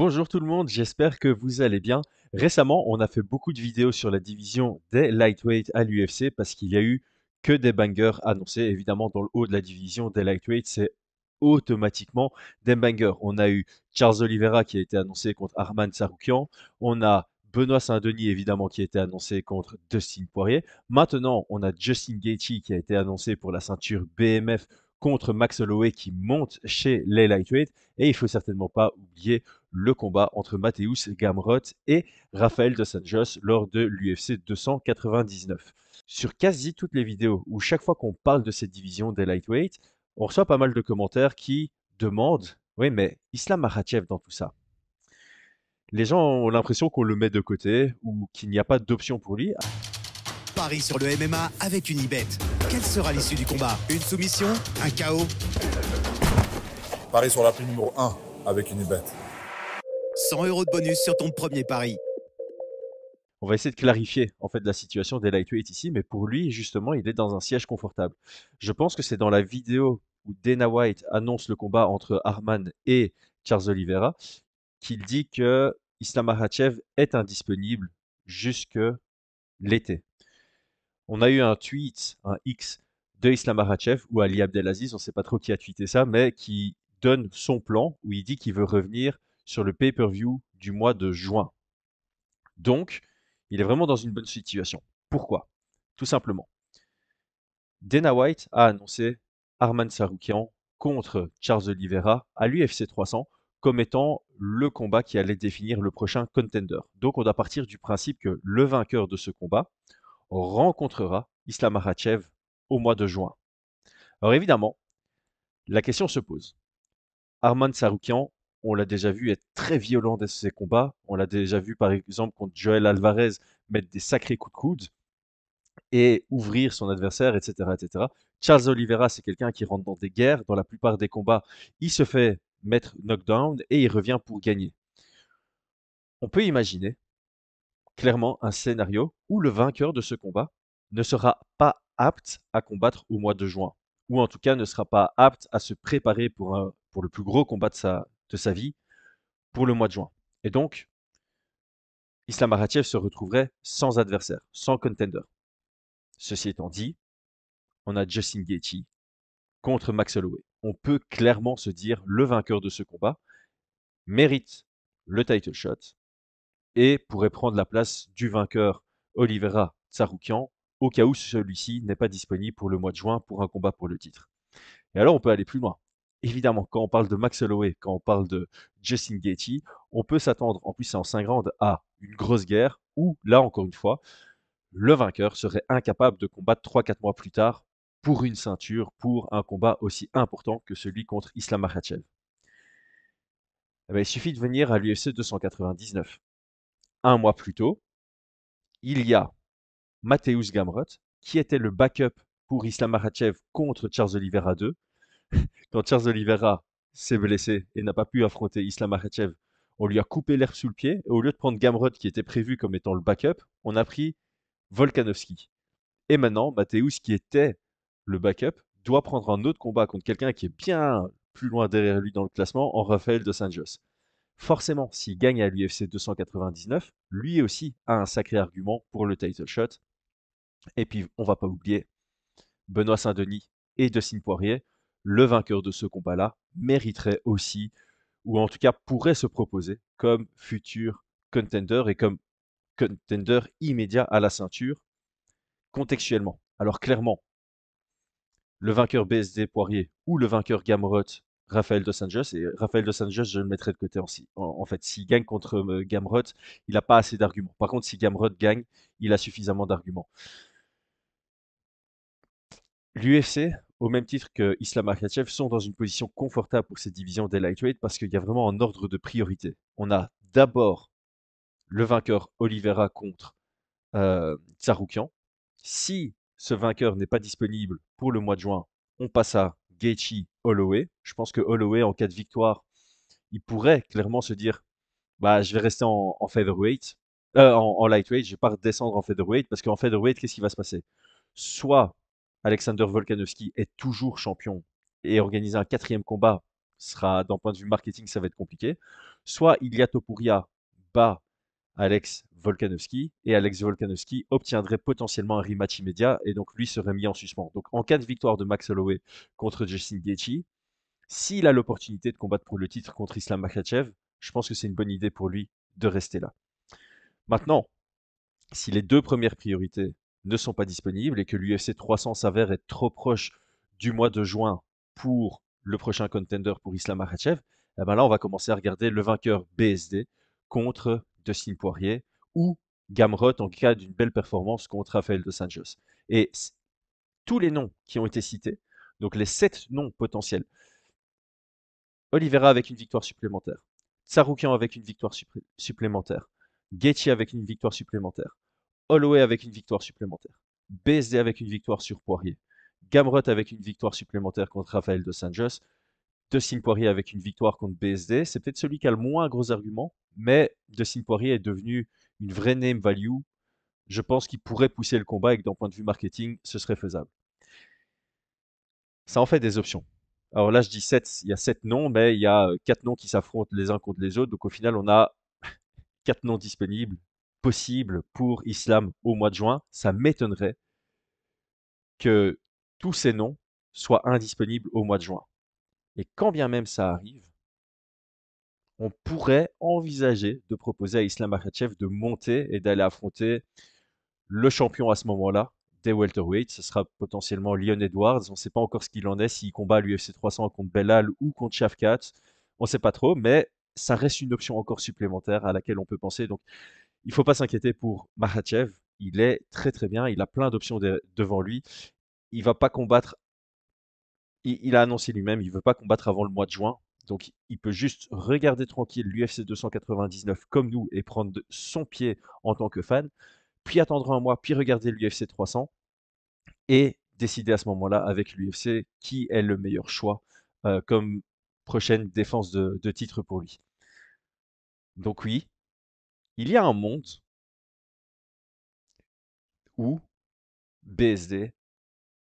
Bonjour tout le monde, j'espère que vous allez bien. Récemment, on a fait beaucoup de vidéos sur la division des lightweight à l'UFC parce qu'il y a eu que des bangers annoncés. Évidemment, dans le haut de la division des lightweight, c'est automatiquement des bangers. On a eu Charles Oliveira qui a été annoncé contre Arman Saroukian. On a Benoît Saint-Denis, évidemment, qui a été annoncé contre Dustin Poirier. Maintenant, on a Justin Gaethje qui a été annoncé pour la ceinture BMF contre Max Holloway qui monte chez les lightweight. Et il faut certainement pas oublier le combat entre Mateusz Gamrot et Rafael dos Anjos lors de l'UFC 299. Sur quasi toutes les vidéos où chaque fois qu'on parle de cette division des lightweight, on reçoit pas mal de commentaires qui demandent Oui, mais Islam Makhachev dans tout ça? Les gens ont l'impression qu'on le met de côté ou qu'il n'y a pas d'option pour lui. Paris sur le MMA avec une ibet. Quelle sera l'issue du combat? Une soumission? Un chaos Paris sur la prime numéro 1 avec une ibet. 100 euros de bonus sur ton premier pari. On va essayer de clarifier en fait la situation des lightweight ici, mais pour lui justement, il est dans un siège confortable. Je pense que c'est dans la vidéo où Dana White annonce le combat entre Arman et Charles Oliveira qu'il dit que Islam Makhachev est indisponible jusque l'été. On a eu un tweet, un X de Islam Makhachev ou Ali Abdelaziz, on ne sait pas trop qui a tweeté ça, mais qui donne son plan où il dit qu'il veut revenir sur le pay-per-view du mois de juin. Donc, il est vraiment dans une bonne situation. Pourquoi? Tout simplement. Dana White a annoncé Arman Saroukian contre Charles Oliveira à l'UFC 300 comme étant le combat qui allait définir le prochain contender. Donc on doit partir du principe que le vainqueur de ce combat rencontrera Islam Makhachev au mois de juin. Alors évidemment, la question se pose. Arman Saroukian on l'a déjà vu être très violent dans ses combats. On l'a déjà vu, par exemple, contre Joel Alvarez mettre des sacrés coups de coude et ouvrir son adversaire, etc., etc. Charles Oliveira, c'est quelqu'un qui rentre dans des guerres. Dans la plupart des combats, il se fait mettre knockdown et il revient pour gagner. On peut imaginer clairement un scénario où le vainqueur de ce combat ne sera pas apte à combattre au mois de juin, ou en tout cas ne sera pas apte à se préparer pour, pour le plus gros combat de sa, de sa vie pour le mois de juin. Et donc, Islam Makhachev se retrouverait sans adversaire, sans contender. Ceci étant dit, on a Justin Gaethje contre Max Holloway. On peut clairement se dire le vainqueur de ce combat mérite le title shot et pourrait prendre la place du vainqueur Oliveira Tsaroukian au cas où celui-ci n'est pas disponible pour le mois de juin pour un combat pour le titre. Et alors on peut aller plus loin évidemment, quand on parle de Max Holloway, quand on parle de Justin Gaethje, on peut s'attendre, en en 5 rounds, à une grosse guerre où, là encore une fois, le vainqueur serait incapable de combattre 3-4 mois plus tard pour une ceinture, pour un combat aussi important que celui contre Islam Makhachev. Eh ben, il suffit de venir à l'UFC 299. Un mois plus tôt, il y a Mateusz Gamrot, qui était le backup pour Islam Makhachev contre Charles Oliveira 2, quand Charles Oliveira s'est blessé et n'a pas pu affronter Islam Makhachev, on lui a coupé l'herbe sous le pied. Et au lieu de prendre Gamrod, qui était prévu comme étant le backup, on a pris Volkanovski. Et maintenant, Mateusz, qui était le backup, doit prendre un autre combat contre quelqu'un qui est bien plus loin derrière lui dans le classement, en Rafael dos Anjos. Forcément, s'il gagne à l'UFC 299, lui aussi a un sacré argument pour le title shot. Et puis, on va pas oublier Benoît Saint-Denis et Dustin Poirier le vainqueur de ce combat-là mériterait aussi, ou en tout cas pourrait se proposer comme futur contender et comme contender immédiat à la ceinture contextuellement. Alors clairement, le vainqueur BSD Poirier ou le vainqueur Gamrot Raphaël Dos Anjos, et Raphaël Dos Anjos, je le mettrai de côté en, en, fait. S'il gagne contre euh, Gamrot, il n'a pas assez d'arguments. Par contre, si Gamrot gagne, il a suffisamment d'arguments. L'UFC au même titre que Islam Makhachev, sont dans une position confortable pour cette division des lightweight parce qu'il y a vraiment un ordre de priorité. On a d'abord le vainqueur Oliveira contre euh, Tsaroukian. Si ce vainqueur n'est pas disponible pour le mois de juin, on passe à Gaethje Holloway. Je pense que Holloway, en cas de victoire, il pourrait clairement se dire bah, je vais rester en, featherweight, euh, en, lightweight, je vais pas redescendre en featherweight parce qu'en featherweight, qu'est-ce qui va se passer? Soit Alexander Volkanovski est toujours champion et organiser un quatrième combat sera, d'un point de vue marketing, ça va être compliqué. Soit Ilya Topuria bat Alex Volkanovski et Alex Volkanovski obtiendrait potentiellement un rematch immédiat et donc lui serait mis en suspens. Donc en cas de victoire de Max Holloway contre Justin Gaethje, s'il a l'opportunité de combattre pour le titre contre Islam Makhachev, je pense que c'est une bonne idée pour lui de rester là. Maintenant, si les deux premières priorités ne sont pas disponibles et que l'UFC 300 s'avère être trop proche du mois de juin pour le prochain contender pour Islam Makhachev, eh ben là, on va commencer à regarder le vainqueur BSD contre Dustin Poirier ou Gamrot en cas d'une belle performance contre Rafael dos Anjos. Et tous les noms qui ont été cités, donc les sept noms potentiels, Oliveira avec une victoire supplémentaire, Tsaroukian avec une victoire supplémentaire, Gaethje avec une victoire supplémentaire, Holloway avec une victoire supplémentaire, BSD avec une victoire sur Poirier, Gamrot avec une victoire supplémentaire contre Rafael dos Anjos, Dustin Poirier avec une victoire contre BSD. C'est peut-être celui qui a le moins gros argument, mais Dustin Poirier est devenu une vraie name value. Je pense qu'il pourrait pousser le combat et que d'un point de vue marketing, ce serait faisable. Ça en fait des options. Alors là, je dis 7, il y a 7 noms, mais il y a 4 noms qui s'affrontent les uns contre les autres. Donc au final, on a 4 noms disponibles, possibles pour Islam au mois de juin. Ça m'étonnerait que tous ces noms soient indisponibles au mois de juin. Et quand bien même ça arrive, on pourrait envisager de proposer à Islam Makhachev de monter et d'aller affronter le champion à ce moment-là des welterweights. Ce sera potentiellement Leon Edwards. On ne sait pas encore ce qu'il en est, s'il combat l'UFC 300 contre Bellal ou contre Shafkat. On ne sait pas trop, mais ça reste une option encore supplémentaire à laquelle on peut penser. Donc, il ne faut pas s'inquiéter pour Makhachev. Il est très très bien. Il a plein d'options devant lui. Il va pas combattre il, a annoncé lui-même, il ne veut pas combattre avant le mois de juin. Donc, il peut juste regarder tranquille l'UFC 299 comme nous et prendre son pied en tant que fan, puis attendre un mois, puis regarder l'UFC 300 et décider à ce moment-là avec l'UFC qui est le meilleur choix euh, comme prochaine défense de titre pour lui. Donc oui, il y a un monde où BSD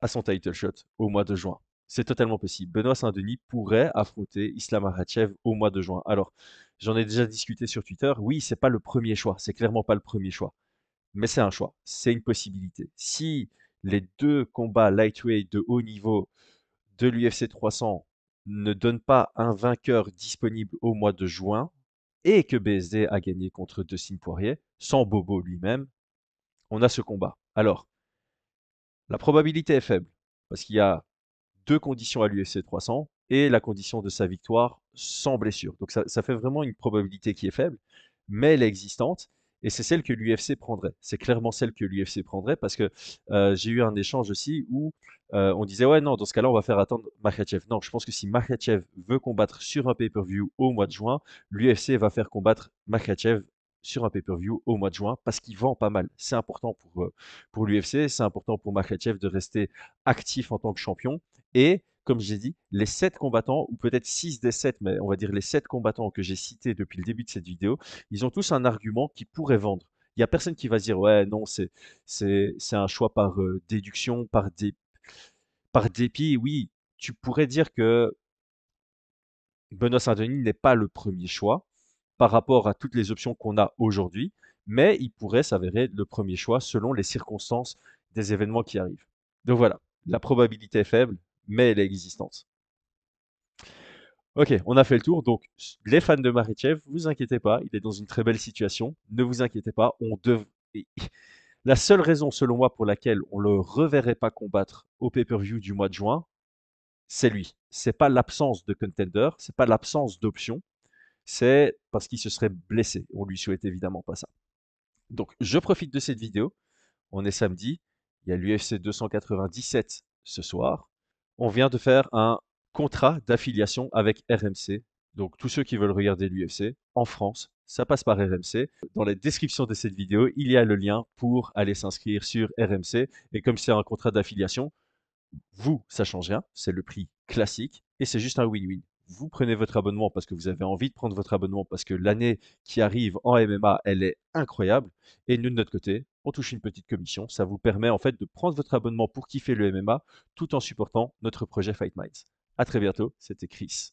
a son title shot au mois de juin. C'est totalement possible. Benoît Saint-Denis pourrait affronter Islam Makhachev au mois de juin. Alors, j'en ai déjà discuté sur Twitter. Oui, c'est pas le premier choix. C'est clairement pas le premier choix. Mais c'est un choix. C'est une possibilité. Si les deux combats lightweight de haut niveau de l'UFC 300 ne donnent pas un vainqueur disponible au mois de juin et que BSD a gagné contre Dustin Poirier, sans Bobo lui-même, on a ce combat. Alors, la probabilité est faible parce qu'il y a deux conditions à l'UFC 300 et la condition de sa victoire sans blessure. Donc ça, ça fait vraiment une probabilité qui est faible, mais elle est existante. Et c'est celle que l'UFC prendrait. C'est clairement celle que l'UFC prendrait parce que euh, j'ai eu un échange aussi où euh, on disait ouais non dans ce cas-là on va faire attendre Makhachev. Non, je pense que si Makhachev veut combattre sur un pay-per-view au mois de juin, l'UFC va faire combattre Makhachev sur un pay-per-view au mois de juin parce qu'il vend pas mal. C'est important pour, euh, pour l'UFC, c'est important pour Makhachev de rester actif en tant que champion. Et comme j'ai dit, les 7 combattants, ou peut-être 6 des 7, mais on va dire les 7 combattants que j'ai cités depuis le début de cette vidéo, ils ont tous un argument qui pourrait vendre. Il n'y a personne qui va dire ouais non c'est un choix par euh, déduction par par dépit oui tu pourrais dire que Benoît Saint-Denis n'est pas le premier choix par rapport à toutes les options qu'on a aujourd'hui, mais il pourrait s'avérer le premier choix selon les circonstances des événements qui arrivent. Donc voilà, la probabilité est faible, mais elle est existante. Ok, on a fait le tour. Donc, les fans de Marichev, vous inquiétez pas, il est dans une très belle situation. Ne vous inquiétez pas, on dev... La seule raison, selon moi, pour laquelle on le reverrait pas combattre au pay-per-view du mois de juin, c'est lui. C'est pas l'absence de contender, c'est pas l'absence d'option, c'est parce qu'il se serait blessé. On lui souhaite évidemment pas ça. Donc, je profite de cette vidéo. On est samedi. Il y a l'UFC 297 ce soir. On vient de faire un contrat d'affiliation avec RMC. Donc, tous ceux qui veulent regarder l'UFC en France, ça passe par RMC. Dans la description de cette vidéo, il y a le lien pour aller s'inscrire sur RMC. Et comme c'est un contrat d'affiliation, vous, ça change rien. C'est le prix classique et c'est juste un win-win vous prenez votre abonnement parce que vous avez envie de prendre votre abonnement parce que l'année qui arrive en MMA, elle est incroyable. Et nous, de notre côté, on touche une petite commission. Ça vous permet en fait de prendre votre abonnement pour kiffer le MMA tout en supportant notre projet Fight Minds. À très bientôt, c'était Chris.